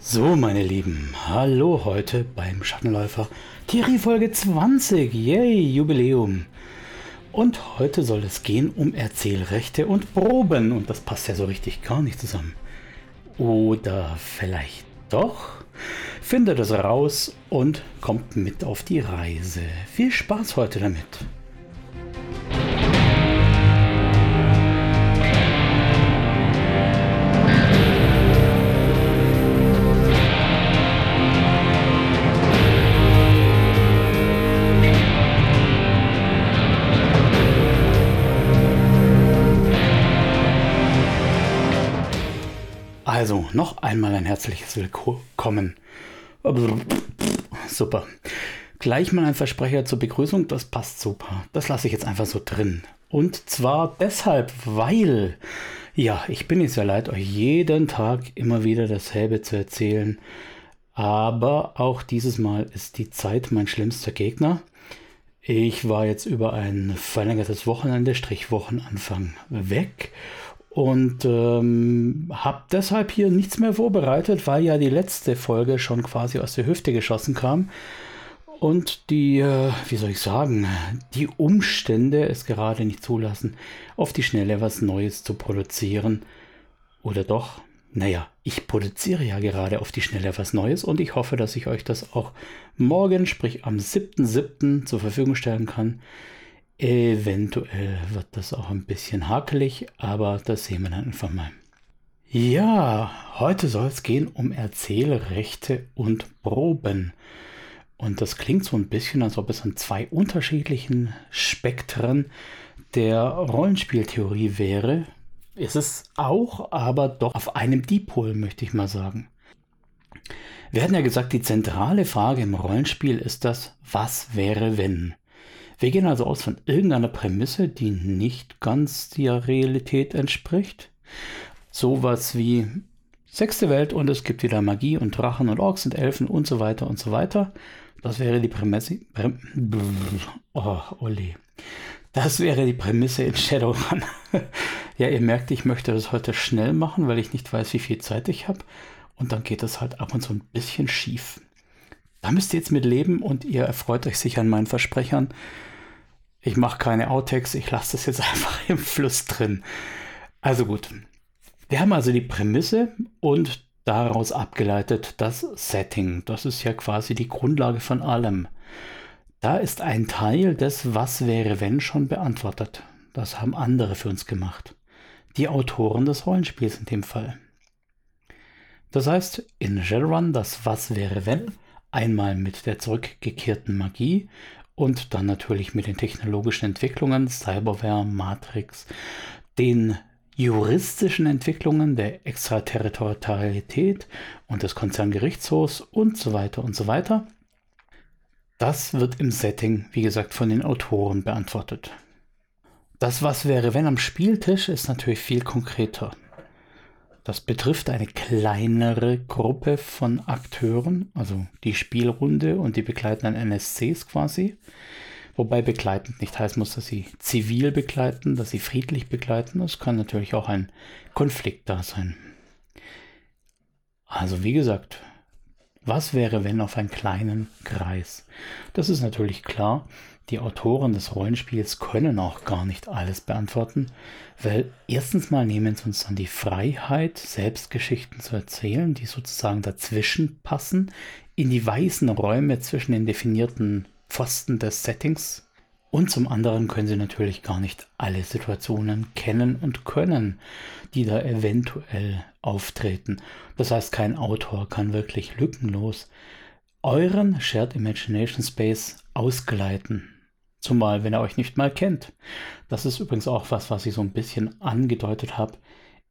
So, meine Lieben, hallo heute beim Schattenläufer. Thierry Folge 20, yay, Jubiläum. Und heute soll es gehen um Erzählrechte und Proben und das passt ja so richtig gar nicht zusammen. Oder vielleicht doch? Findet es raus und kommt mit auf die Reise. Viel Spaß heute damit. Also, noch einmal ein herzliches Willkommen. Super. Gleich mal ein Versprecher zur Begrüßung, das passt super. Das lasse ich jetzt einfach so drin. Und zwar deshalb, weil, ja, ich bin jetzt ja leid, euch jeden Tag immer wieder dasselbe zu erzählen. Aber auch dieses Mal ist die Zeit mein schlimmster Gegner. Ich war jetzt über ein verlängertes Wochenende, Strich Wochenanfang weg und ähm, habe deshalb hier nichts mehr vorbereitet, weil ja die letzte Folge schon quasi aus der Hüfte geschossen kam und die, äh, wie soll ich sagen, die Umstände es gerade nicht zulassen, auf die Schnelle was Neues zu produzieren. Oder doch? Naja, ich produziere ja gerade auf die Schnelle was Neues und ich hoffe, dass ich euch das auch morgen, sprich am 7.7. zur Verfügung stellen kann. Eventuell wird das auch ein bisschen hakelig, aber das sehen wir dann einfach mal. Ja, heute soll es gehen um Erzählrechte und Proben. Und das klingt so ein bisschen, als ob es an zwei unterschiedlichen Spektren der Rollenspieltheorie wäre. Ist es auch, aber doch auf einem Dipol, möchte ich mal sagen. Wir hatten ja gesagt, die zentrale Frage im Rollenspiel ist das, was wäre wenn? Wir gehen also aus von irgendeiner Prämisse, die nicht ganz der Realität entspricht. Sowas wie sechste Welt und es gibt wieder Magie und Drachen und Orks und Elfen und so weiter und so weiter. Das wäre die Prämisse. Präm, oh, Olli. Das wäre die Prämisse in Shadowrun. ja, ihr merkt, ich möchte das heute schnell machen, weil ich nicht weiß, wie viel Zeit ich habe. Und dann geht das halt ab und zu ein bisschen schief. Da müsst ihr jetzt mit leben und ihr erfreut euch sicher an meinen Versprechern. Ich mache keine Outtakes, ich lasse das jetzt einfach im Fluss drin. Also gut. Wir haben also die Prämisse und daraus abgeleitet das Setting. Das ist ja quasi die Grundlage von allem. Da ist ein Teil des Was wäre wenn schon beantwortet. Das haben andere für uns gemacht. Die Autoren des Rollenspiels in dem Fall. Das heißt, in Shadowrun das Was wäre wenn einmal mit der zurückgekehrten Magie und dann natürlich mit den technologischen Entwicklungen, Cyberware, Matrix, den juristischen Entwicklungen der Extraterritorialität und des Konzerngerichtshofs und so weiter und so weiter. Das wird im Setting, wie gesagt, von den Autoren beantwortet. Das Was wäre, wenn am Spieltisch ist natürlich viel konkreter. Das betrifft eine kleinere Gruppe von Akteuren, also die Spielrunde und die begleitenden NSCs quasi. Wobei begleitend nicht heißen muss, dass sie zivil begleiten, dass sie friedlich begleiten. Es kann natürlich auch ein Konflikt da sein. Also wie gesagt, was wäre, wenn auf einen kleinen Kreis? Das ist natürlich klar. Die Autoren des Rollenspiels können auch gar nicht alles beantworten, weil erstens mal nehmen sie uns dann die Freiheit, selbst Geschichten zu erzählen, die sozusagen dazwischen passen, in die weißen Räume zwischen den definierten Pfosten des Settings. Und zum anderen können sie natürlich gar nicht alle Situationen kennen und können, die da eventuell auftreten. Das heißt, kein Autor kann wirklich lückenlos euren Shared Imagination Space ausgleiten. Zumal, wenn er euch nicht mal kennt. Das ist übrigens auch was, was ich so ein bisschen angedeutet habe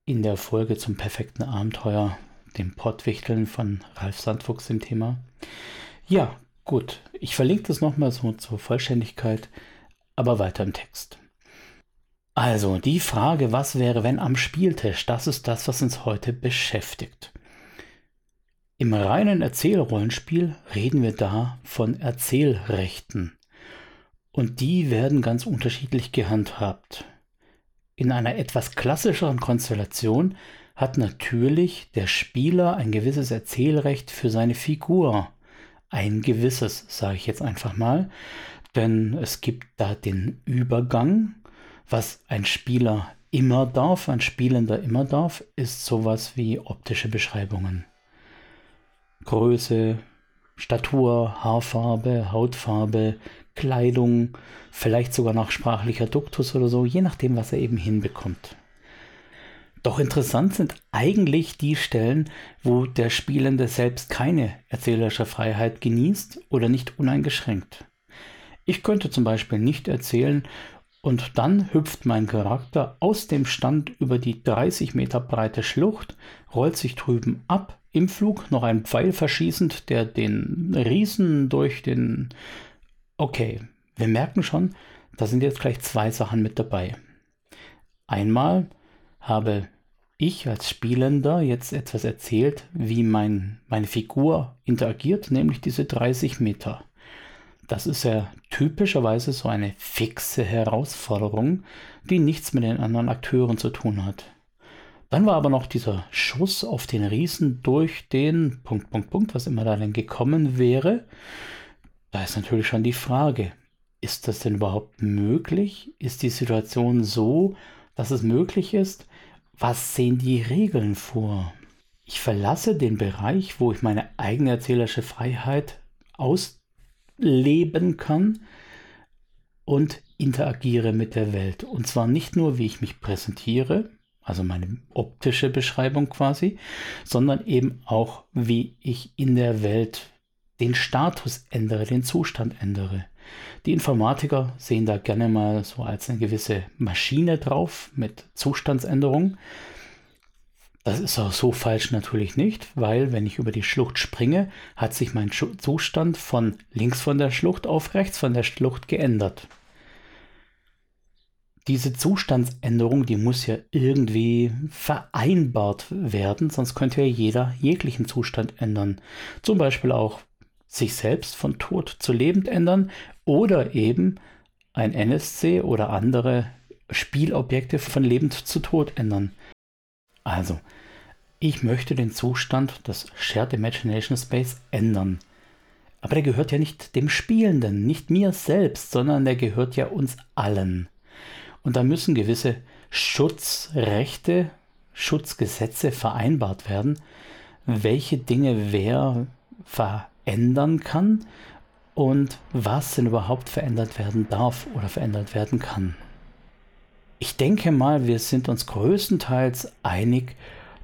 in der Folge zum perfekten Abenteuer, dem Pottwichteln von Ralf Sandfuchs im Thema. Ja, gut. Ich verlinke das nochmal so zur Vollständigkeit, aber weiter im Text. Also, die Frage, was wäre, wenn am Spieltisch, das ist das, was uns heute beschäftigt. Im reinen Erzählrollenspiel reden wir da von Erzählrechten. Und die werden ganz unterschiedlich gehandhabt. In einer etwas klassischeren Konstellation hat natürlich der Spieler ein gewisses Erzählrecht für seine Figur. Ein gewisses, sage ich jetzt einfach mal. Denn es gibt da den Übergang. Was ein Spieler immer darf, ein Spielender immer darf, ist sowas wie optische Beschreibungen. Größe, Statur, Haarfarbe, Hautfarbe, Kleidung, vielleicht sogar nach sprachlicher Duktus oder so, je nachdem, was er eben hinbekommt. Doch interessant sind eigentlich die Stellen, wo der Spielende selbst keine erzählerische Freiheit genießt oder nicht uneingeschränkt. Ich könnte zum Beispiel nicht erzählen, und dann hüpft mein Charakter aus dem Stand über die 30 Meter breite Schlucht, rollt sich drüben ab, im Flug noch ein Pfeil verschießend, der den Riesen durch den Okay, wir merken schon, da sind jetzt gleich zwei Sachen mit dabei. Einmal habe ich als Spielender jetzt etwas erzählt, wie mein, meine Figur interagiert, nämlich diese 30 Meter. Das ist ja typischerweise so eine fixe Herausforderung, die nichts mit den anderen Akteuren zu tun hat. Dann war aber noch dieser Schuss auf den Riesen durch den Punkt, Punkt, Punkt, was immer da denn gekommen wäre. Da ist natürlich schon die Frage, ist das denn überhaupt möglich? Ist die Situation so, dass es möglich ist? Was sehen die Regeln vor? Ich verlasse den Bereich, wo ich meine eigene erzählerische Freiheit ausleben kann und interagiere mit der Welt. Und zwar nicht nur, wie ich mich präsentiere, also meine optische Beschreibung quasi, sondern eben auch, wie ich in der Welt den Status ändere, den Zustand ändere. Die Informatiker sehen da gerne mal so als eine gewisse Maschine drauf mit Zustandsänderung. Das ist auch so falsch natürlich nicht, weil wenn ich über die Schlucht springe, hat sich mein Zustand von links von der Schlucht auf rechts von der Schlucht geändert. Diese Zustandsänderung, die muss ja irgendwie vereinbart werden, sonst könnte ja jeder jeglichen Zustand ändern. Zum Beispiel auch sich selbst von tot zu lebend ändern oder eben ein NSC oder andere Spielobjekte von lebend zu tot ändern. Also, ich möchte den Zustand des Shared Imagination Space ändern. Aber der gehört ja nicht dem Spielenden, nicht mir selbst, sondern der gehört ja uns allen. Und da müssen gewisse Schutzrechte, Schutzgesetze vereinbart werden, welche Dinge wer ver ändern kann und was denn überhaupt verändert werden darf oder verändert werden kann. Ich denke mal, wir sind uns größtenteils einig,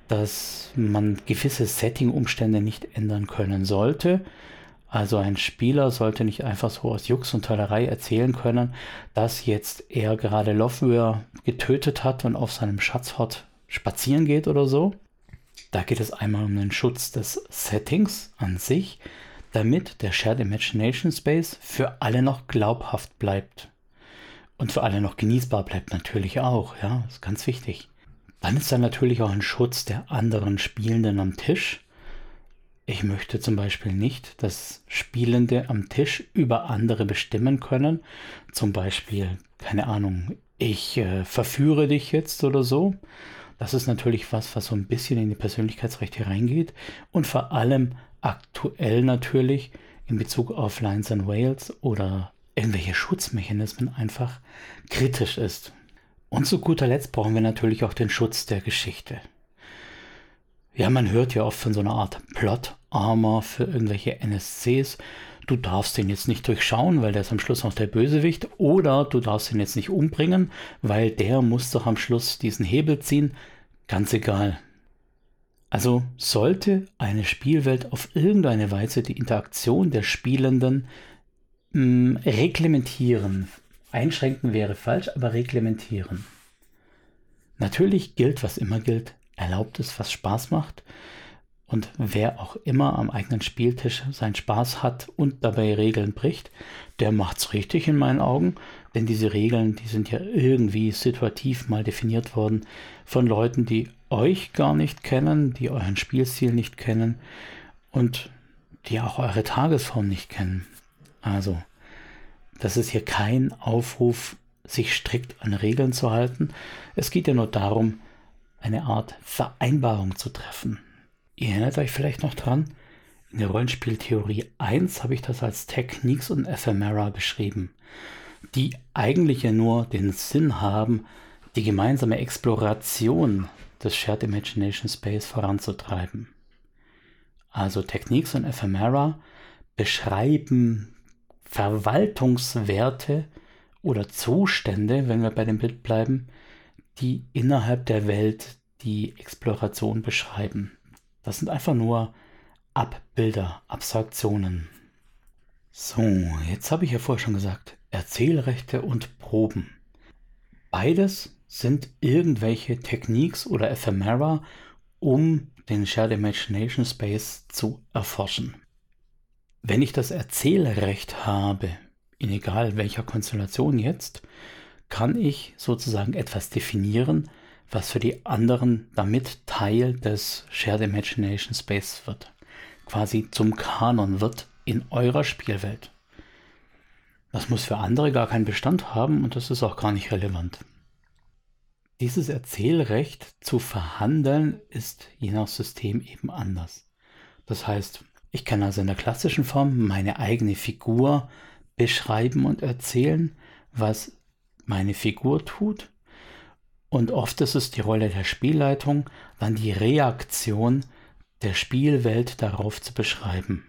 dass man gewisse Setting-Umstände nicht ändern können sollte. Also ein Spieler sollte nicht einfach so aus Jux und Tollerei erzählen können, dass jetzt er gerade Lofware getötet hat und auf seinem Schatzhort spazieren geht oder so. Da geht es einmal um den Schutz des Settings an sich, damit der Shared Imagination Space für alle noch glaubhaft bleibt. Und für alle noch genießbar bleibt natürlich auch, ja, ist ganz wichtig. Dann ist da natürlich auch ein Schutz der anderen Spielenden am Tisch. Ich möchte zum Beispiel nicht, dass Spielende am Tisch über andere bestimmen können. Zum Beispiel, keine Ahnung, ich äh, verführe dich jetzt oder so. Das ist natürlich was, was so ein bisschen in die Persönlichkeitsrechte reingeht. Und vor allem aktuell natürlich in Bezug auf Lines and Wales oder irgendwelche Schutzmechanismen einfach kritisch ist. Und zu guter Letzt brauchen wir natürlich auch den Schutz der Geschichte. Ja, man hört ja oft von so einer Art Plot-Armor für irgendwelche NSCs. Du darfst den jetzt nicht durchschauen, weil der ist am Schluss noch der Bösewicht. Oder du darfst ihn jetzt nicht umbringen, weil der muss doch am Schluss diesen Hebel ziehen. Ganz egal. Also sollte eine Spielwelt auf irgendeine Weise die Interaktion der Spielenden mh, hm, reglementieren. Einschränken wäre falsch, aber reglementieren. Natürlich gilt, was immer gilt, erlaubt es, was Spaß macht. Und wer auch immer am eigenen Spieltisch seinen Spaß hat und dabei Regeln bricht, der macht's richtig in meinen Augen. Denn diese Regeln, die sind ja irgendwie situativ mal definiert worden von Leuten, die euch gar nicht kennen, die euren Spielstil nicht kennen und die auch eure Tagesform nicht kennen. Also, das ist hier kein Aufruf, sich strikt an Regeln zu halten. Es geht ja nur darum, eine Art Vereinbarung zu treffen. Ihr erinnert euch vielleicht noch dran, in der Rollenspieltheorie 1 habe ich das als Techniques und Ephemera beschrieben, die eigentlich ja nur den Sinn haben, die gemeinsame Exploration des Shared Imagination Space voranzutreiben. Also Techniques und Ephemera beschreiben Verwaltungswerte oder Zustände, wenn wir bei dem Bild bleiben, die innerhalb der Welt die Exploration beschreiben. Das sind einfach nur Abbilder, Abstraktionen. So, jetzt habe ich ja vorher schon gesagt, Erzählrechte und Proben. Beides sind irgendwelche Techniques oder Ephemera, um den Shared Imagination Space zu erforschen. Wenn ich das Erzählrecht habe, in egal welcher Konstellation jetzt, kann ich sozusagen etwas definieren, was für die anderen damit Teil des Shared Imagination Space wird. Quasi zum Kanon wird in eurer Spielwelt. Das muss für andere gar keinen Bestand haben und das ist auch gar nicht relevant. Dieses Erzählrecht zu verhandeln ist je nach System eben anders. Das heißt, ich kann also in der klassischen Form meine eigene Figur beschreiben und erzählen, was meine Figur tut. Und oft ist es die Rolle der Spielleitung, dann die Reaktion der Spielwelt darauf zu beschreiben.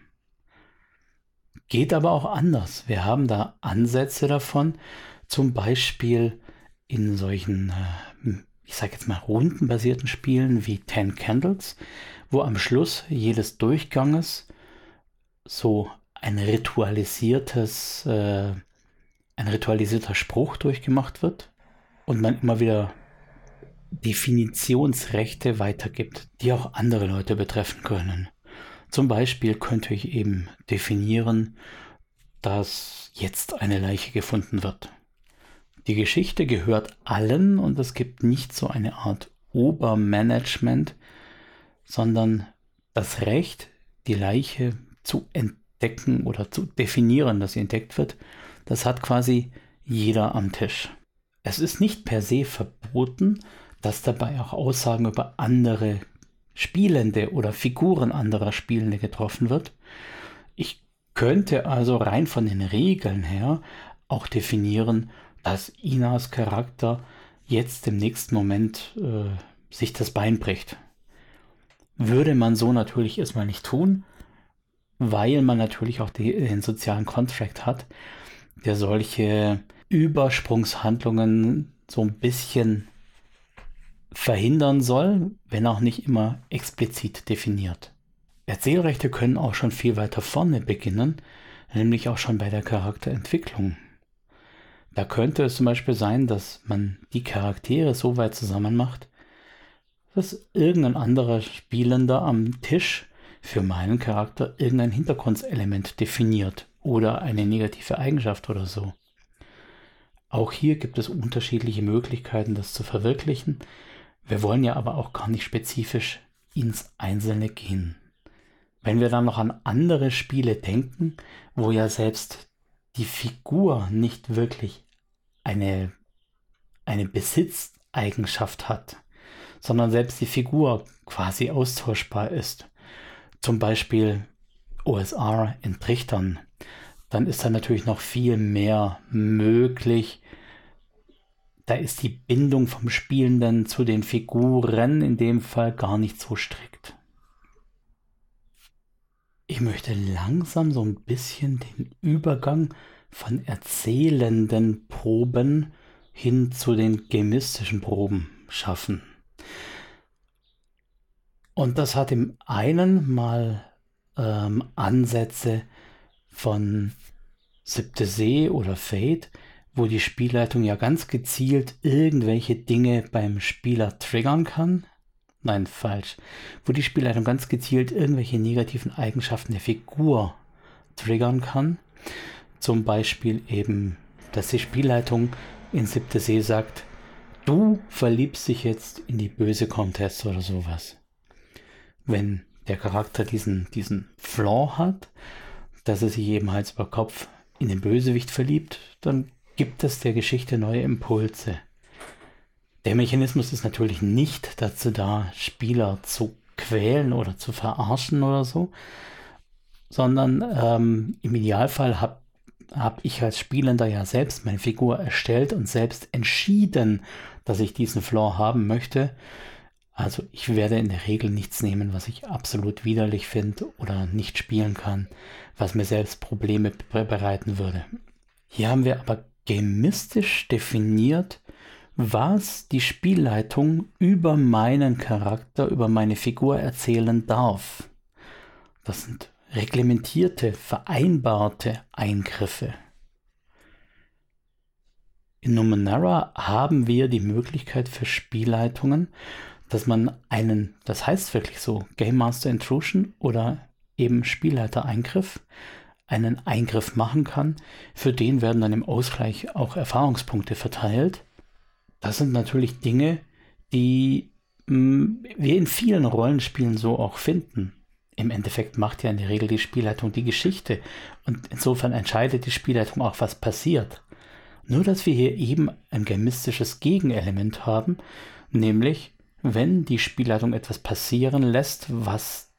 Geht aber auch anders. Wir haben da Ansätze davon, zum Beispiel in solchen, äh, ich sage jetzt mal, rundenbasierten Spielen wie Ten Candles, wo am Schluss jedes Durchganges so ein ritualisiertes, äh, ein ritualisierter Spruch durchgemacht wird und man immer wieder Definitionsrechte weitergibt, die auch andere Leute betreffen können. Zum Beispiel könnte ich eben definieren, dass jetzt eine Leiche gefunden wird. Die Geschichte gehört allen und es gibt nicht so eine Art Obermanagement, sondern das Recht, die Leiche zu entdecken oder zu definieren, dass sie entdeckt wird, das hat quasi jeder am Tisch. Es ist nicht per se verboten, dass dabei auch Aussagen über andere Spielende oder Figuren anderer Spielende getroffen wird. Ich könnte also rein von den Regeln her auch definieren, dass Inas Charakter jetzt im nächsten Moment äh, sich das Bein bricht. Würde man so natürlich erstmal nicht tun, weil man natürlich auch die, den sozialen Contract hat, der solche Übersprungshandlungen so ein bisschen verhindern soll, wenn auch nicht immer explizit definiert. Erzählrechte können auch schon viel weiter vorne beginnen, nämlich auch schon bei der Charakterentwicklung. Da könnte es zum Beispiel sein, dass man die Charaktere so weit zusammen macht, dass irgendein anderer Spielender am Tisch für meinen Charakter irgendein Hintergrundelement definiert oder eine negative Eigenschaft oder so. Auch hier gibt es unterschiedliche Möglichkeiten, das zu verwirklichen. Wir wollen ja aber auch gar nicht spezifisch ins Einzelne gehen. Wenn wir dann noch an andere Spiele denken, wo ja selbst die Figur nicht wirklich eine, eine Besitzeigenschaft hat, sondern selbst die Figur quasi austauschbar ist. Zum Beispiel OSR in Trichtern. Dann ist da natürlich noch viel mehr möglich, da ist die Bindung vom Spielenden zu den Figuren in dem Fall gar nicht so strikt. Ich möchte langsam so ein bisschen den Übergang von erzählenden Proben hin zu den gemistischen Proben schaffen. Und das hat im einen mal ähm, Ansätze von Siebte See oder Fate, wo die Spielleitung ja ganz gezielt irgendwelche Dinge beim Spieler triggern kann. nein, falsch, wo die Spielleitung ganz gezielt irgendwelche negativen Eigenschaften der Figur triggern kann. Zum Beispiel eben, dass die Spielleitung in siebte See sagt, du verliebst dich jetzt in die böse Contest oder sowas. Wenn der Charakter diesen, diesen Flaw hat, dass er sich eben Hals über Kopf in den Bösewicht verliebt, dann gibt es der Geschichte neue Impulse. Der Mechanismus ist natürlich nicht dazu da, Spieler zu quälen oder zu verarschen oder so, sondern ähm, im Idealfall habe hab ich als Spielender ja selbst meine Figur erstellt und selbst entschieden, dass ich diesen Floor haben möchte. Also ich werde in der Regel nichts nehmen, was ich absolut widerlich finde oder nicht spielen kann, was mir selbst Probleme bereiten würde. Hier haben wir aber gemistisch definiert, was die Spielleitung über meinen Charakter, über meine Figur erzählen darf. Das sind reglementierte, vereinbarte Eingriffe. In Numenera haben wir die Möglichkeit für Spielleitungen, dass man einen, das heißt wirklich so, Game Master Intrusion oder eben Spielleiter-Eingriff, einen Eingriff machen kann. Für den werden dann im Ausgleich auch Erfahrungspunkte verteilt. Das sind natürlich Dinge, die mh, mm, wir in vielen Rollenspielen so auch finden. Im Endeffekt macht ja in der Regel die Spielleitung die Geschichte und insofern entscheidet die Spielleitung auch, was passiert. Nur dass wir hier eben ein gemistisches Gegenelement haben, nämlich wenn die Spielleitung etwas passieren lässt, was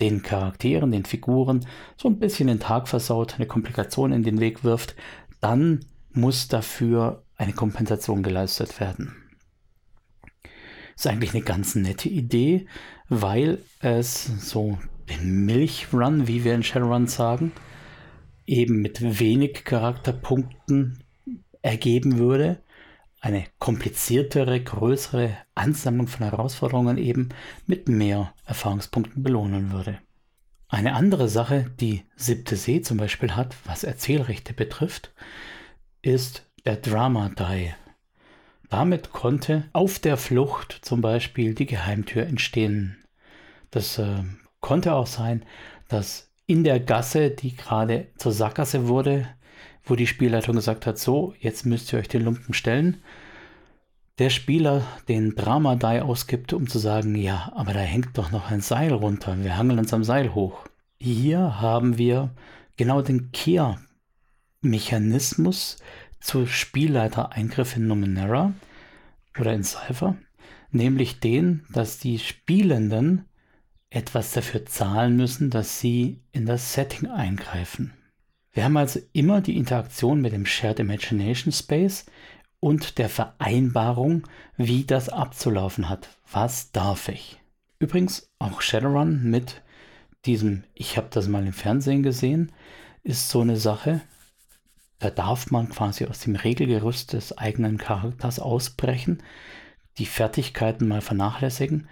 den Charakteren, den Figuren so ein bisschen den Tag versaut, eine Komplikation in den Weg wirft, dann muss dafür eine Kompensation geleistet werden. Ist eigentlich eine ganz nette Idee, weil es so den Milchrun, wie wir in Shadowrun sagen, eben mit wenig Charakterpunkten ergeben würde. Eine kompliziertere, größere Ansammlung von Herausforderungen eben mit mehr Erfahrungspunkten belohnen würde. Eine andere Sache, die Siebte See zum Beispiel hat, was Erzählrechte betrifft, ist der Drama Die. Damit konnte auf der Flucht zum Beispiel die Geheimtür entstehen. Das äh, konnte auch sein, dass in der Gasse, die gerade zur Sackgasse wurde, wo die Spielleitung gesagt hat, so, jetzt müsst ihr euch den Lumpen stellen, der Spieler den Drama-Die ausgibt, um zu sagen, ja, aber da hängt doch noch ein Seil runter, wir hangeln uns am Seil hoch. Hier haben wir genau den Kehrmechanismus zu Spielleiter-Eingriff in Numenera oder in Cypher, nämlich den, dass die Spielenden etwas dafür zahlen müssen, dass sie in das Setting eingreifen. Wir haben also immer die Interaktion mit dem Shared Imagination Space und der Vereinbarung, wie das abzulaufen hat. Was darf ich? Übrigens auch Shadowrun mit diesem, ich habe das mal im Fernsehen gesehen, ist so eine Sache. Da darf man quasi aus dem Regelgerüst des eigenen Charakters ausbrechen, die Fertigkeiten mal vernachlässigen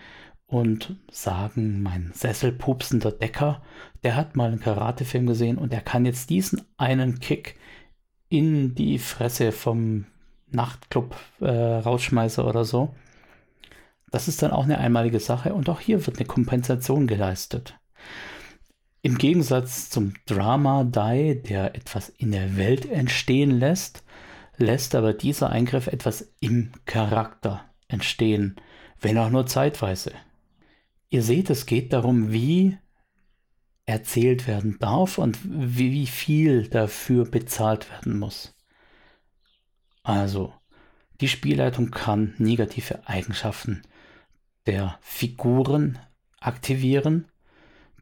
und sagen, mein sesselpupsender Decker, der hat mal einen Karatefilm gesehen und er kann jetzt diesen einen Kick in die Fresse vom Nachtclub äh, rausschmeißer oder so. Das ist dann auch eine einmalige Sache und auch hier wird eine Kompensation geleistet. Im Gegensatz zum Drama Die, der etwas in der Welt entstehen lässt, lässt aber dieser Eingriff etwas im Charakter entstehen, wenn auch nur zeitweise. Ihr seht, es geht darum, wie erzählt werden darf und wie viel dafür bezahlt werden muss. Also, die Spielleitung kann negative Eigenschaften der Figuren aktivieren.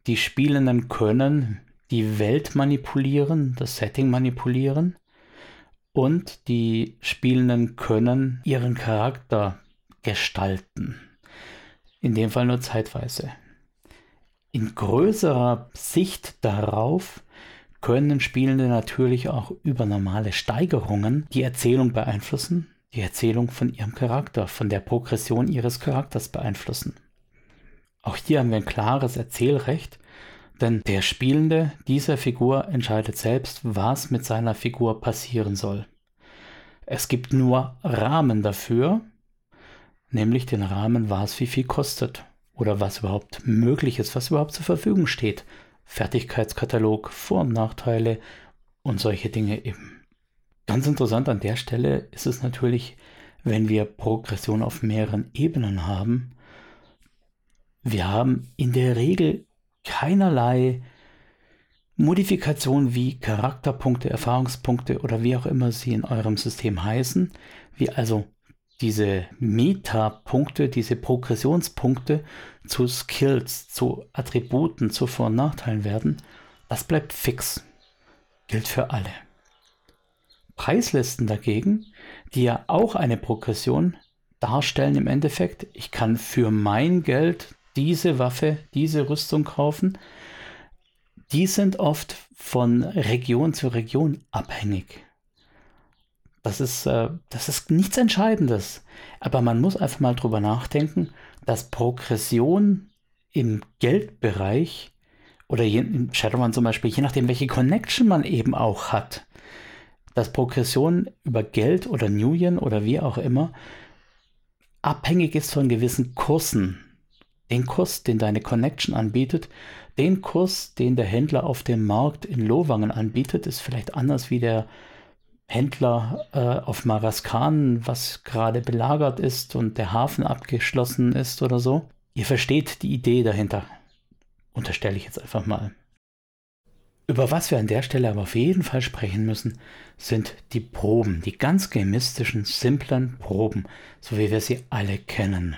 Die Spielenden können die Welt manipulieren, das Setting manipulieren. Und die Spielenden können ihren Charakter gestalten. In dem Fall nur zeitweise. In größerer Sicht darauf können Spielende natürlich auch über normale Steigerungen die Erzählung beeinflussen, die Erzählung von ihrem Charakter, von der Progression ihres Charakters beeinflussen. Auch hier haben wir ein klares Erzählrecht, denn der Spielende dieser Figur entscheidet selbst, was mit seiner Figur passieren soll. Es gibt nur Rahmen dafür, nämlich den Rahmen, was wie viel kostet oder was überhaupt möglich ist, was überhaupt zur Verfügung steht. Fertigkeitskatalog, Vor- und Nachteile und solche Dinge eben. Ganz interessant an der Stelle ist es natürlich, wenn wir Progression auf mehreren Ebenen haben. Wir haben in der Regel keinerlei Modifikation wie Charakterpunkte, Erfahrungspunkte oder wie auch immer sie in eurem System heißen, wie also diese Meta-Punkte, diese Progressionspunkte zu Skills, zu Attributen, zu Vor- und Nachteilen werden, das bleibt fix. Gilt für alle. Preislisten dagegen, die ja auch eine Progression darstellen im Endeffekt, ich kann für mein Geld diese Waffe, diese Rüstung kaufen, die sind oft von Region zu Region abhängig. Das ist, äh, das ist nichts Entscheidendes. Aber man muss einfach mal drüber nachdenken, dass Progression im Geldbereich oder je, in Shadowrun zum Beispiel, je nachdem, welche Connection man eben auch hat, dass Progression über Geld oder Nuyen oder wie auch immer abhängig ist von gewissen Kursen. Den Kurs, den deine Connection anbietet, den Kurs, den der Händler auf dem Markt in Lowangen anbietet, ist vielleicht anders wie der Händler äh, auf Maraskan, was gerade belagert ist und der Hafen abgeschlossen ist oder so. Ihr versteht die Idee dahinter. Unterstelle ich jetzt einfach mal. Über was wir an der Stelle aber auf jeden Fall sprechen müssen, sind die Proben, die ganz chemistischen, simplen Proben, so wie wir sie alle kennen.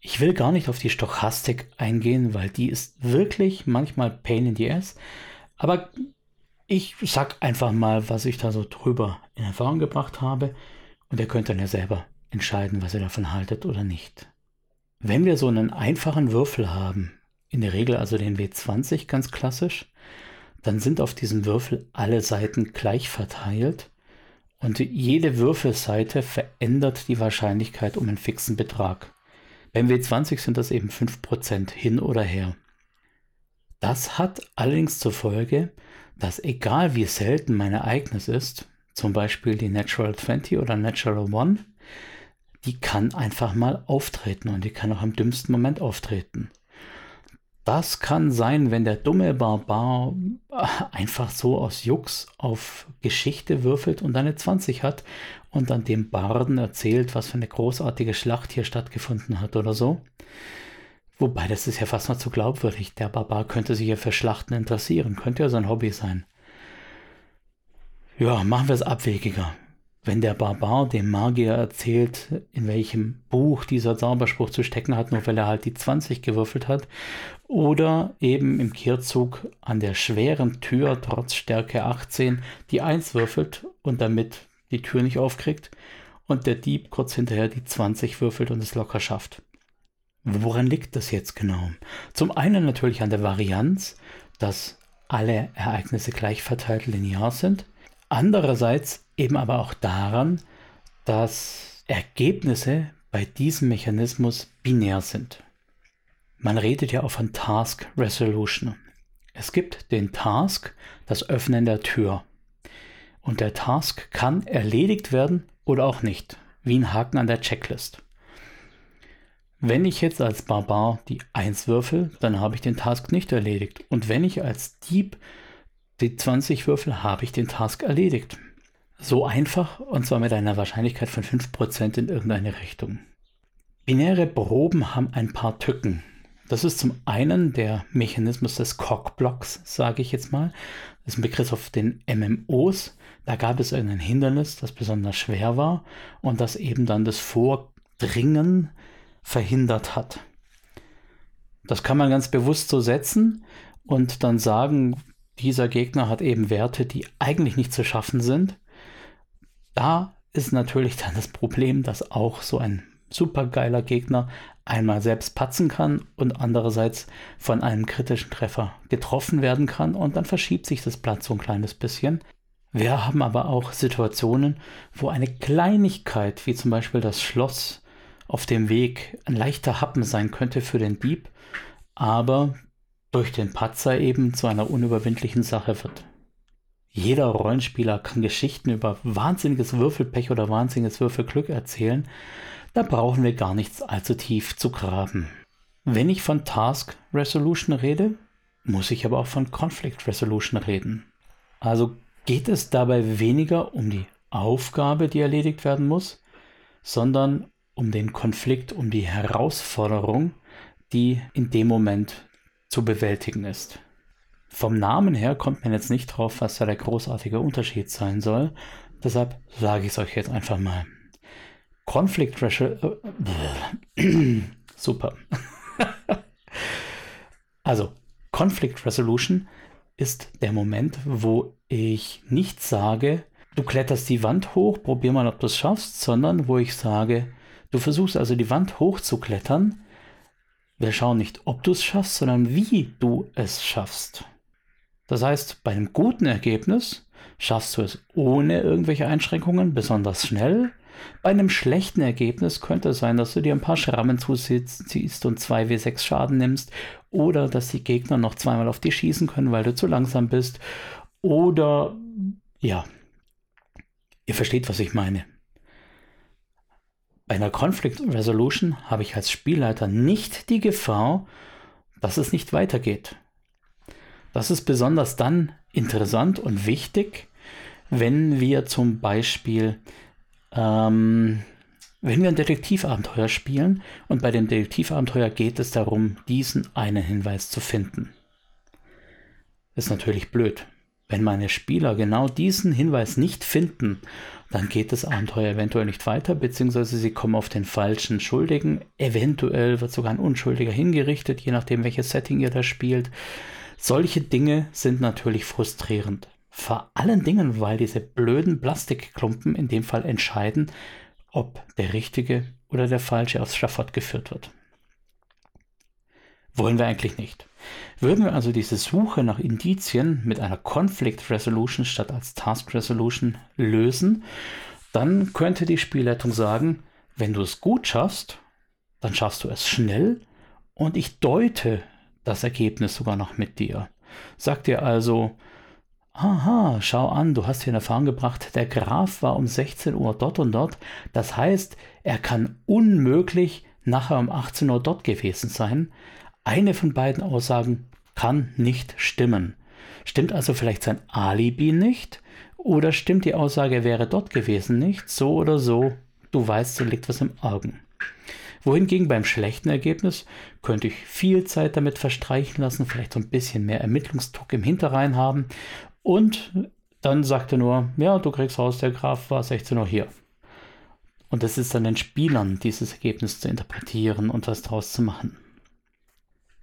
Ich will gar nicht auf die Stochastik eingehen, weil die ist wirklich manchmal Pain in the Ass. Aber ich sag einfach mal, was ich da so drüber in Erfahrung gebracht habe und ihr könnt dann ja selber entscheiden, was ihr davon haltet oder nicht. Wenn wir so einen einfachen Würfel haben, in der Regel also den W20 ganz klassisch, dann sind auf diesem Würfel alle Seiten gleich verteilt und jede Würfelseite verändert die Wahrscheinlichkeit um einen fixen Betrag. Beim W20 sind das eben 5% hin oder her. Das hat allerdings zur Folge, dass egal wie selten mein Ereignis ist, zum Beispiel die Natural 20 oder Natural 1, die kann einfach mal auftreten und die kann auch im dümmsten Moment auftreten. Das kann sein, wenn der dumme Barbar einfach so aus Jux auf Geschichte würfelt und eine 20 hat und dann dem Barden erzählt, was für eine großartige Schlacht hier stattgefunden hat oder so. Wobei, das ist ja fast noch zu glaubwürdig. Der Barbar könnte sich ja für Schlachten interessieren, könnte ja sein Hobby sein. Ja, machen wir es abwegiger. Wenn der Barbar dem Magier erzählt, in welchem Buch dieser Zauberspruch zu stecken hat, nur weil er halt die 20 gewürfelt hat, oder eben im Kehrzug an der schweren Tür trotz Stärke 18 die 1 würfelt und damit die Tür nicht aufkriegt und der Dieb kurz hinterher die 20 würfelt und es locker schafft. Woran liegt das jetzt genau? Zum einen natürlich an der Varianz, dass alle Ereignisse gleich verteilt linear sind. Andererseits eben aber auch daran, dass Ergebnisse bei diesem Mechanismus binär sind. Man redet ja auch von Task Resolution. Es gibt den Task, das Öffnen der Tür. Und der Task kann erledigt werden oder auch nicht, wie ein Haken an der Checklist. Wenn ich jetzt als Barbar die 1 würfel, dann habe ich den Task nicht erledigt. Und wenn ich als Dieb die 20 würfel, habe ich den Task erledigt. So einfach und zwar mit einer Wahrscheinlichkeit von 5% in irgendeine Richtung. Binäre Proben haben ein paar Tücken. Das ist zum einen der Mechanismus des Cockblocks, sage ich jetzt mal. Das ist ein Begriff auf den MMOs. Da gab es ein Hindernis, das besonders schwer war und das eben dann das Vordringen verhindert hat. Das kann man ganz bewusst so setzen und dann sagen, dieser Gegner hat eben Werte, die eigentlich nicht zu schaffen sind. Da ist natürlich dann das Problem, dass auch so ein supergeiler Gegner einmal selbst patzen kann und andererseits von einem kritischen Treffer getroffen werden kann und dann verschiebt sich das Blatt so ein kleines bisschen. Wir haben aber auch Situationen, wo eine Kleinigkeit, wie zum Beispiel das Schloss auf dem Weg ein leichter Happen sein könnte für den Dieb, aber durch den Patzer eben zu einer unüberwindlichen Sache wird. Jeder Rollenspieler kann Geschichten über wahnsinniges Würfelpech oder wahnsinniges Würfelglück erzählen. Da brauchen wir gar nichts allzu tief zu graben. Wenn ich von Task Resolution rede, muss ich aber auch von Conflict Resolution reden. Also geht es dabei weniger um die Aufgabe, die erledigt werden muss, sondern um den Konflikt, um die Herausforderung, die in dem Moment zu bewältigen ist. Vom Namen her kommt man jetzt nicht drauf, was da der großartige Unterschied sein soll. Deshalb sage ich es euch jetzt einfach mal. Conflict Resolution. Äh, super. also, Conflict Resolution ist der Moment, wo ich nicht sage, du kletterst die Wand hoch, probier mal, ob du es schaffst, sondern wo ich sage, du versuchst also die Wand hochzuklettern. Wir schauen nicht, ob du es schaffst, sondern wie du es schaffst. Das heißt, bei einem guten Ergebnis schaffst du es ohne irgendwelche Einschränkungen besonders schnell. Bei einem schlechten Ergebnis könnte es sein, dass du dir ein paar Schrammen zuziehst und 2w6 Schaden nimmst oder dass die Gegner noch zweimal auf dich schießen können, weil du zu langsam bist oder ja, ihr versteht, was ich meine. Bei einer Conflict Resolution habe ich als Spielleiter nicht die Gefahr, dass es nicht weitergeht. Das ist besonders dann interessant und wichtig, wenn wir zum Beispiel, ähm, wenn wir ein Detektivabenteuer spielen und bei dem Detektivabenteuer geht es darum, diesen einen Hinweis zu finden. Ist natürlich blöd. Wenn meine Spieler genau diesen Hinweis nicht finden, dann geht das Abenteuer eventuell nicht weiter, beziehungsweise sie kommen auf den falschen Schuldigen. Eventuell wird sogar ein Unschuldiger hingerichtet, je nachdem, welches Setting ihr da spielt. Solche Dinge sind natürlich frustrierend. Vor allen Dingen, weil diese blöden Plastikklumpen in dem Fall entscheiden, ob der richtige oder der falsche aufs Schafott geführt wird. Wollen wir eigentlich nicht. Würden wir also diese Suche nach Indizien mit einer Conflict Resolution statt als Task Resolution lösen, dann könnte die Spielleitung sagen, wenn du es gut schaffst, dann schaffst du es schnell und ich deute das Ergebnis sogar noch mit dir. Sagt dir also, aha, schau an, du hast hier in Erfahrung gebracht, der Graf war um 16 Uhr dort und dort. Das heißt, er kann unmöglich nachher um 18 Uhr dort gewesen sein. Eine von beiden Aussagen kann nicht stimmen. Stimmt also vielleicht sein Alibi nicht? Oder stimmt die Aussage, er wäre dort gewesen nicht? So oder so, du weißt, da liegt was im Augen wohingegen beim schlechten Ergebnis könnte ich viel Zeit damit verstreichen lassen, vielleicht so ein bisschen mehr Ermittlungsdruck im Hinterrhein haben und dann sagt er nur, ja, du kriegst raus, der Graf war 16 Uhr hier. Und es ist dann den Spielern, dieses Ergebnis zu interpretieren und was daraus zu machen.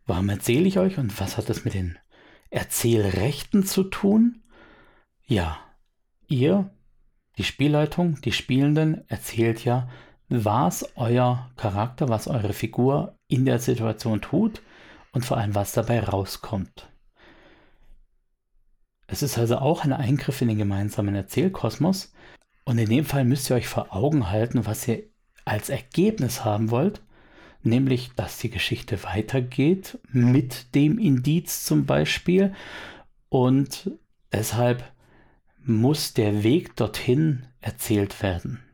Warum erzähle ich euch und was hat das mit den Erzählrechten zu tun? Ja, ihr, die Spielleitung, die Spielenden, erzählt ja was euer Charakter, was eure Figur in der Situation tut und vor allem, was dabei rauskommt. Es ist also auch ein Eingriff in den gemeinsamen Erzählkosmos und in dem Fall müsst ihr euch vor Augen halten, was ihr als Ergebnis haben wollt, nämlich, dass die Geschichte weitergeht mit dem Indiz zum Beispiel und deshalb muss der Weg dorthin erzählt werden.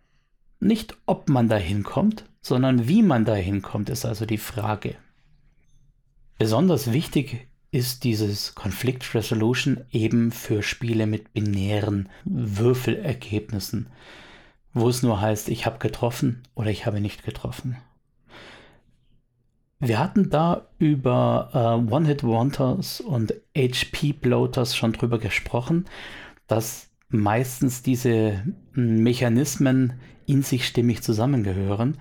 Nicht ob man dahin kommt, sondern wie man dahin kommt, ist also die Frage. Besonders wichtig ist dieses Conflict Resolution eben für Spiele mit binären Würfelergebnissen, wo es nur heißt, ich habe getroffen oder ich habe nicht getroffen. Wir hatten da über äh, One-Hit-Wonders und HP-Bloaters schon drüber gesprochen, dass meistens diese Mechanismen in sich stimmig zusammengehören,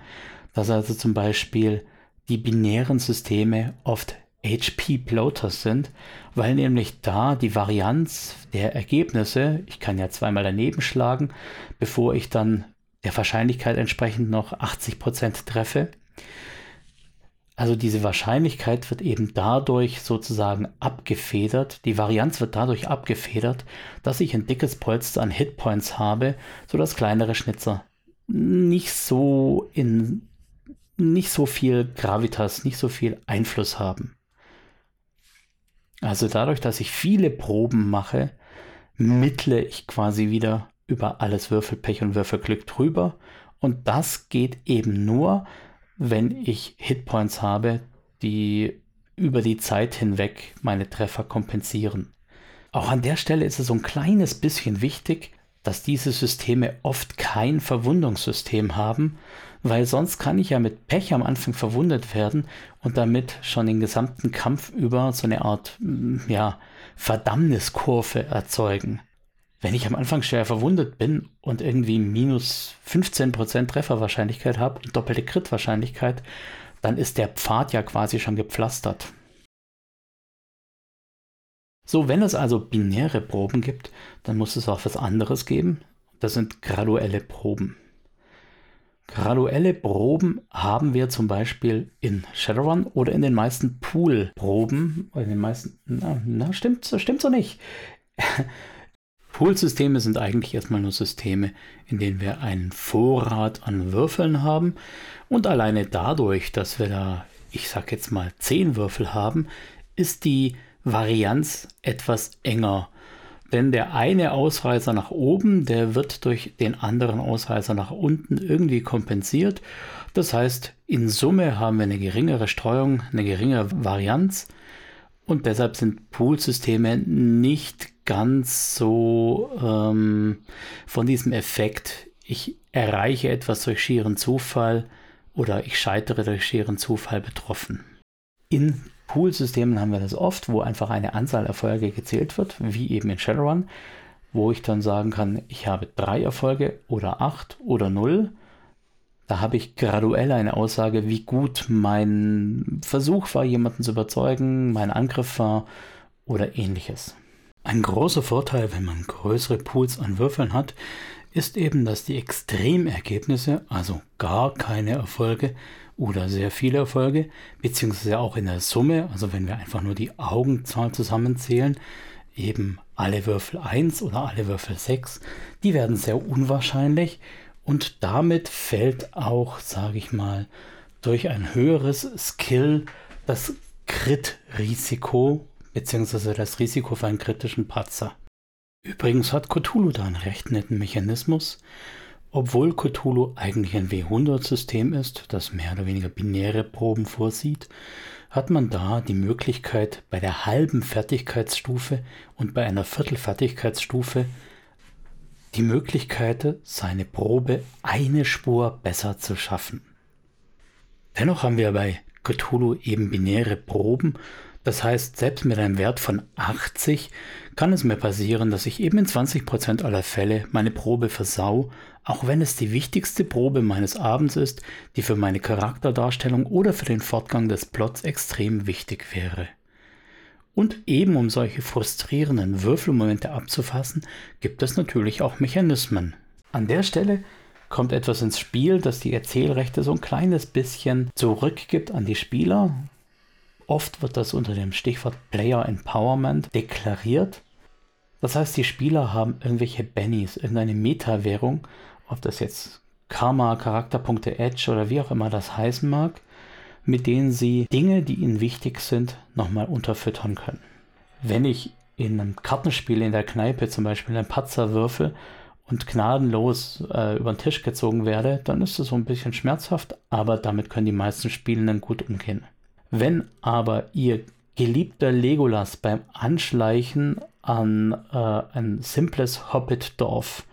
dass also zum Beispiel die binären Systeme oft HP-Bloaters sind, weil nämlich da die Varianz der Ergebnisse, ich kann ja zweimal daneben schlagen, bevor ich dann der Wahrscheinlichkeit entsprechend noch 80% treffe, also diese Wahrscheinlichkeit wird eben dadurch sozusagen abgefedert, die Varianz wird dadurch abgefedert, dass ich ein dickes Polster an Hitpoints habe, sodass kleinere Schnitzer nicht so in nicht so viel Gravitas, nicht so viel Einfluss haben. Also dadurch, dass ich viele Proben mache, mittle ich quasi wieder über alles Würfelpech und Würfelglück drüber. Und das geht eben nur, wenn ich Hitpoints habe, die über die Zeit hinweg meine Treffer kompensieren. Auch an der Stelle ist es so ein kleines bisschen wichtig, dass diese Systeme oft kein Verwundungssystem haben, weil sonst kann ich ja mit Pech am Anfang verwundet werden und damit schon den gesamten Kampf über so eine Art mm, ja, Verdammniskurve erzeugen. Wenn ich am Anfang schwer verwundet bin und irgendwie minus 15% Trefferwahrscheinlichkeit habe und doppelte Crit-Wahrscheinlichkeit, dann ist der Pfad ja quasi schon gepflastert. So, wenn es also binäre Proben gibt, dann muss es auch was anderes geben. Das sind graduelle Proben. Graduelle Proben haben wir zum Beispiel in Shadowrun oder in den meisten Pool-Proben. In den meisten, na, na, stimmt, stimmt so nicht. Pool-Systeme sind eigentlich erstmal nur Systeme, in denen wir einen Vorrat an Würfeln haben. Und alleine dadurch, dass wir da, ich sag jetzt mal, 10 Würfel haben, ist die Varianz etwas enger. Denn der eine Ausreißer nach oben, der wird durch den anderen Ausreißer nach unten irgendwie kompensiert. Das heißt, in Summe haben wir eine geringere Streuung, eine geringere Varianz. Und deshalb sind Poolsysteme nicht ganz so ähm, von diesem Effekt, ich erreiche etwas durch schieren Zufall oder ich scheitere durch schieren Zufall betroffen. In Pool-Systemen haben wir das oft, wo einfach eine Anzahl Erfolge gezählt wird, wie eben in Shadowrun, wo ich dann sagen kann, ich habe drei Erfolge oder acht oder null. Da habe ich graduell eine Aussage, wie gut mein Versuch war, jemanden zu überzeugen, mein Angriff war oder ähnliches. Ein großer Vorteil, wenn man größere Pools an Würfeln hat, ist eben, dass die Extremergebnisse, also gar keine Erfolge, oder sehr viele Erfolge, beziehungsweise auch in der Summe, also wenn wir einfach nur die Augenzahl zusammenzählen, eben alle Würfel 1 oder alle Würfel 6, die werden sehr unwahrscheinlich und damit fällt auch, sage ich mal, durch ein höheres Skill das Crit-Risiko, beziehungsweise das Risiko für einen kritischen Patzer. Übrigens hat Cthulhu da einen recht netten Mechanismus. Obwohl Cthulhu eigentlich ein W100-System ist, das mehr oder weniger binäre Proben vorsieht, hat man da die Möglichkeit, bei der halben Fertigkeitsstufe und bei einer Viertelfertigkeitsstufe die Möglichkeit, seine Probe eine Spur besser zu schaffen. Dennoch haben wir bei Cthulhu eben binäre Proben das heißt, selbst mit einem Wert von 80 kann es mir passieren, dass ich eben in 20% aller Fälle meine Probe versau, auch wenn es die wichtigste Probe meines Abends ist, die für meine Charakterdarstellung oder für den Fortgang des Plots extrem wichtig wäre. Und eben um solche frustrierenden Würfelmomente abzufassen, gibt es natürlich auch Mechanismen. An der Stelle kommt etwas ins Spiel, das die Erzählrechte so ein kleines bisschen zurückgibt an die Spieler, Oft wird das unter dem Stichwort Player Empowerment deklariert. Das heißt, die Spieler haben irgendwelche Bennies, irgendeine Meta-Währung, ob das jetzt Karma, Charakterpunkte, Edge oder wie auch immer das heißen mag, mit denen sie Dinge, die ihnen wichtig sind, nochmal unterfüttern können. Wenn ich in einem Kartenspiel in der Kneipe zum Beispiel einen Patzer würfel und gnadenlos äh, über den Tisch gezogen werde, dann ist es so ein bisschen schmerzhaft, aber damit können die meisten Spielenden gut umgehen. Wenn aber ihr geliebter Legolas beim Anschleichen an äh, ein simples Hobbit-Dorf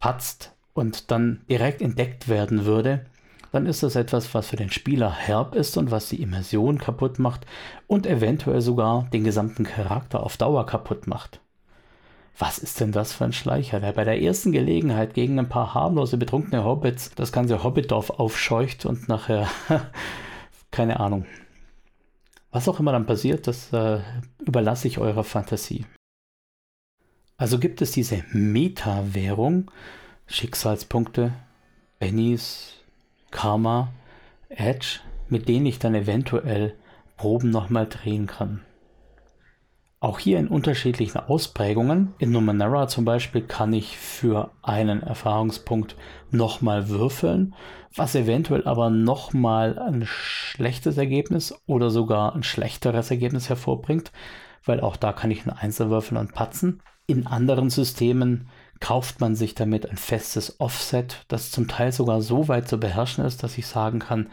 patzt und dann direkt entdeckt werden würde, dann ist das etwas, was für den Spieler herb ist und was die Immersion kaputt macht und eventuell sogar den gesamten Charakter auf Dauer kaputt macht. Was ist denn das für ein Schleicher, der bei der ersten Gelegenheit gegen ein paar harmlose, betrunkene Hobbits das ganze Hobbitdorf aufscheucht und nachher, keine Ahnung, was auch immer dann passiert, das äh, überlasse ich eurer Fantasie. Also gibt es diese Meta-Währung, Schicksalspunkte, Bennies, Karma, Edge, mit denen ich dann eventuell Proben nochmal drehen kann. Auch hier in unterschiedlichen Ausprägungen. In Numenera zum Beispiel kann ich für einen Erfahrungspunkt nochmal würfeln, was eventuell aber nochmal ein schlechtes Ergebnis oder sogar ein schlechteres Ergebnis hervorbringt, weil auch da kann ich einen Einzel würfeln und patzen. In anderen Systemen kauft man sich damit ein festes Offset, das zum Teil sogar so weit zu beherrschen ist, dass ich sagen kann,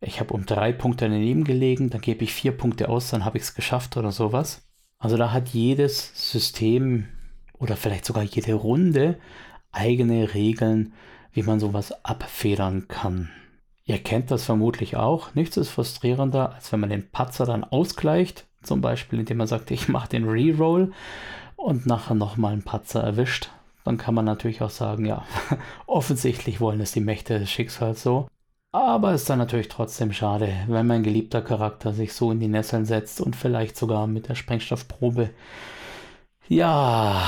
ich habe um drei Punkte daneben gelegen, dann gebe ich vier Punkte aus, dann habe ich es geschafft oder sowas. Also da hat jedes System oder vielleicht sogar jede Runde eigene Regeln, wie man sowas abfedern kann. Ihr kennt das vermutlich auch. Nichts ist frustrierender, als wenn man den Patzer dann ausgleicht. Zum Beispiel, indem man sagt, ich mache den Reroll und nachher nochmal einen Patzer erwischt. Dann kann man natürlich auch sagen, ja, offensichtlich wollen es die Mächte des Schicksals so. Aber ist dann natürlich trotzdem schade, wenn mein geliebter Charakter sich so in die Nesseln setzt und vielleicht sogar mit der Sprengstoffprobe. Ja,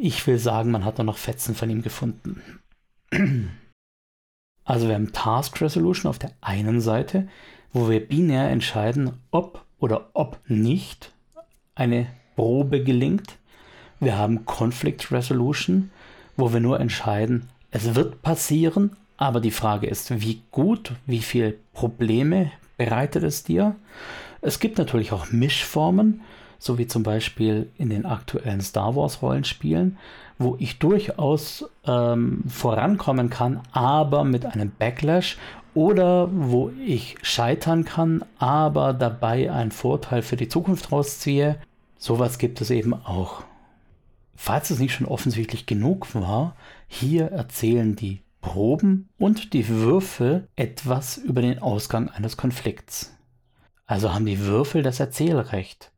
ich will sagen, man hat da noch Fetzen von ihm gefunden. Also wir haben Task Resolution auf der einen Seite, wo wir binär entscheiden, ob oder ob nicht eine Probe gelingt. Wir haben Conflict Resolution, wo wir nur entscheiden, es wird passieren, aber die Frage ist, wie gut, wie viele Probleme bereitet es dir? Es gibt natürlich auch Mischformen, so wie zum Beispiel in den aktuellen Star Wars Rollenspielen, wo ich durchaus ähm, vorankommen kann, aber mit einem Backlash oder wo ich scheitern kann, aber dabei einen Vorteil für die Zukunft rausziehe. Sowas gibt es eben auch. Falls es nicht schon offensichtlich genug war, hier erzählen die Proben und die Würfel etwas über den Ausgang eines Konflikts. Also haben die Würfel das Erzählrecht.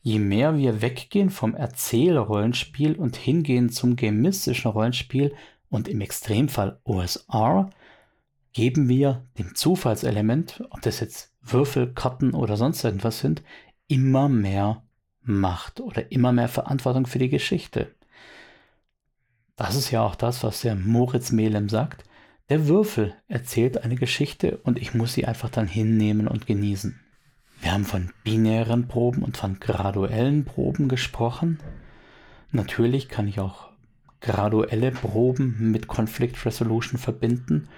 Je mehr wir weggehen vom Erzählrollenspiel und hingehen zum gamistischen Rollenspiel und im Extremfall OSR, geben wir dem Zufallselement, ob das jetzt Würfel, Karten oder sonst irgendwas sind, immer mehr Macht oder immer mehr Verantwortung für die Geschichte. Das ist ja auch das, was der Moritz Melem sagt. Der Würfel erzählt eine Geschichte und ich muss sie einfach dann hinnehmen und genießen. Wir haben von binären Proben und von graduellen Proben gesprochen. Natürlich kann ich auch graduelle Proben mit Conflict Resolution verbinden,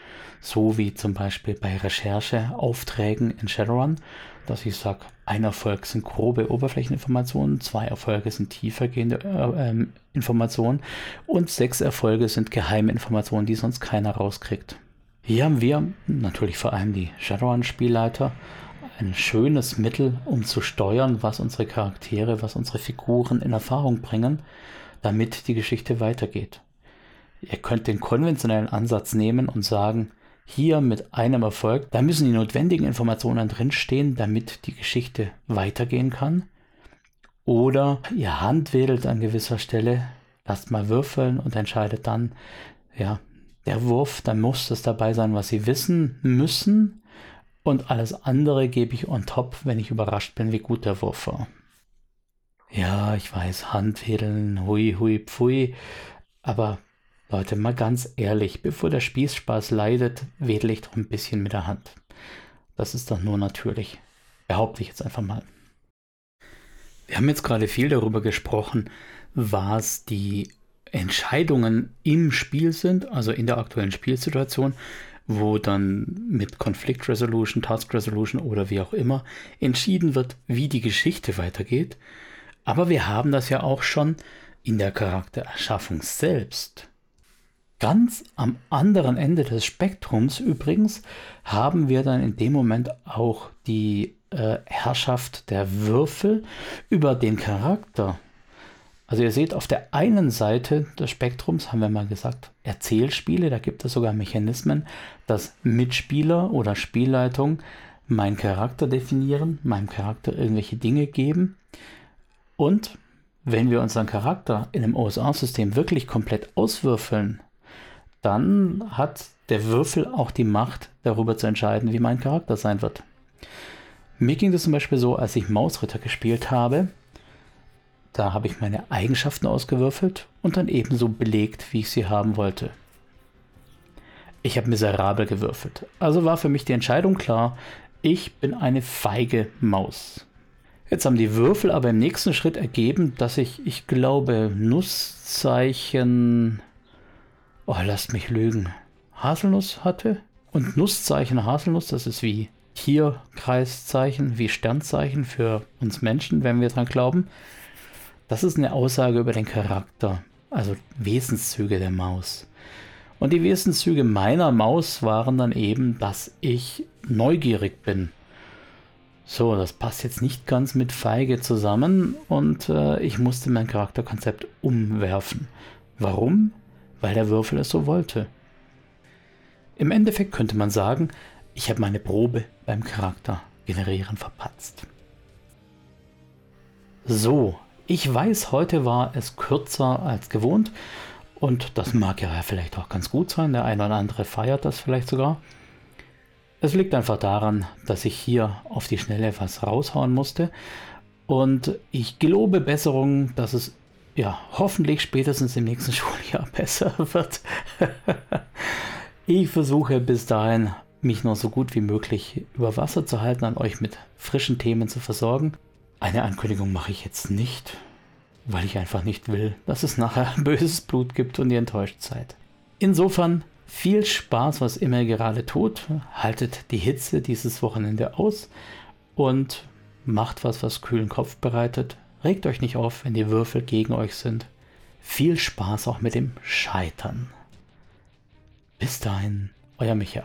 so wie zum Beispiel bei Rechercheaufträgen in Shadowrun, dass ich sage, ein Erfolg sind grobe Oberflächeninformationen, zwei Erfolge sind tiefergehende äh, äh, Informationen und sechs Erfolge sind geheime Informationen, die sonst keiner rauskriegt. Hier haben wir natürlich vor allem die Shadowrun-Spielleiter ein schönes Mittel, um zu steuern, was unsere Charaktere, was unsere Figuren in Erfahrung bringen, damit die Geschichte weitergeht. Ihr könnt den konventionellen Ansatz nehmen und sagen, hier mit einem Erfolg, da müssen die notwendigen Informationen drinstehen, damit die Geschichte weitergehen kann. Oder ihr handwedelt an gewisser Stelle, lasst mal würfeln und entscheidet dann, ja, der Wurf, da muss es dabei sein, was sie wissen müssen, und alles andere gebe ich on top, wenn ich überrascht bin, wie gut der Wurf war. Ja, ich weiß, Handwedeln, hui, hui, pfui. Aber Leute, mal ganz ehrlich, bevor der Spießspaß leidet, wedel ich doch ein bisschen mit der Hand. Das ist doch nur natürlich. Behaupte ich jetzt einfach mal. Wir haben jetzt gerade viel darüber gesprochen, was die Entscheidungen im Spiel sind, also in der aktuellen Spielsituation, wo dann mit Conflict Resolution, Task Resolution oder wie auch immer entschieden wird, wie die Geschichte weitergeht. Aber wir haben das ja auch schon in der Charaktererschaffung selbst. Ganz am anderen Ende des Spektrums übrigens haben wir dann in dem Moment auch die äh, Herrschaft der Würfel über den Charakter. Also ihr seht, auf der einen Seite des Spektrums haben wir mal gesagt, Erzählspiele, da gibt es sogar Mechanismen, dass Mitspieler oder Spielleitung meinen Charakter definieren, meinem Charakter irgendwelche Dinge geben. Und wenn wir unseren Charakter in einem OSR-System wirklich komplett auswürfeln, dann hat der Würfel auch die Macht, darüber zu entscheiden, wie mein Charakter sein wird. Mir ging das zum Beispiel so, als ich Mausritter gespielt habe, da habe ich meine Eigenschaften ausgewürfelt und dann ebenso belegt, wie ich sie haben wollte. Ich habe miserabel gewürfelt. Also war für mich die Entscheidung klar, ich bin eine feige Maus. Jetzt haben die Würfel aber im nächsten Schritt ergeben, dass ich, ich glaube, Nusszeichen, oh, lasst mich lügen, Haselnuss hatte. Und Nusszeichen Haselnuss, das ist wie Tierkreiszeichen, wie Sternzeichen für uns Menschen, wenn wir dran glauben. Das ist eine Aussage über den Charakter, also Wesenszüge der Maus. Und die Wesenszüge meiner Maus waren dann eben, dass ich neugierig bin. So, das passt jetzt nicht ganz mit Feige zusammen und äh, ich musste mein Charakterkonzept umwerfen. Warum? Weil der Würfel es so wollte. Im Endeffekt könnte man sagen, ich habe meine Probe beim Charakter generieren verpatzt. So, ich weiß, heute war es kürzer als gewohnt und das mag ja vielleicht auch ganz gut sein. Der eine oder andere feiert das vielleicht sogar. Es liegt einfach daran, dass ich hier auf die Schnelle was raushauen musste und ich gelobe Besserung, dass es ja hoffentlich spätestens im nächsten Schuljahr besser wird. ich versuche bis dahin mich noch so gut wie möglich über Wasser zu halten, an euch mit frischen Themen zu versorgen. Eine Ankündigung mache ich jetzt nicht, weil ich einfach nicht will, dass es nachher böses Blut gibt und ihr enttäuscht seid. Insofern viel Spaß, was immer ihr gerade tut. Haltet die Hitze dieses Wochenende aus und macht was, was kühlen Kopf bereitet. Regt euch nicht auf, wenn die Würfel gegen euch sind. Viel Spaß auch mit dem Scheitern. Bis dahin, euer Micha.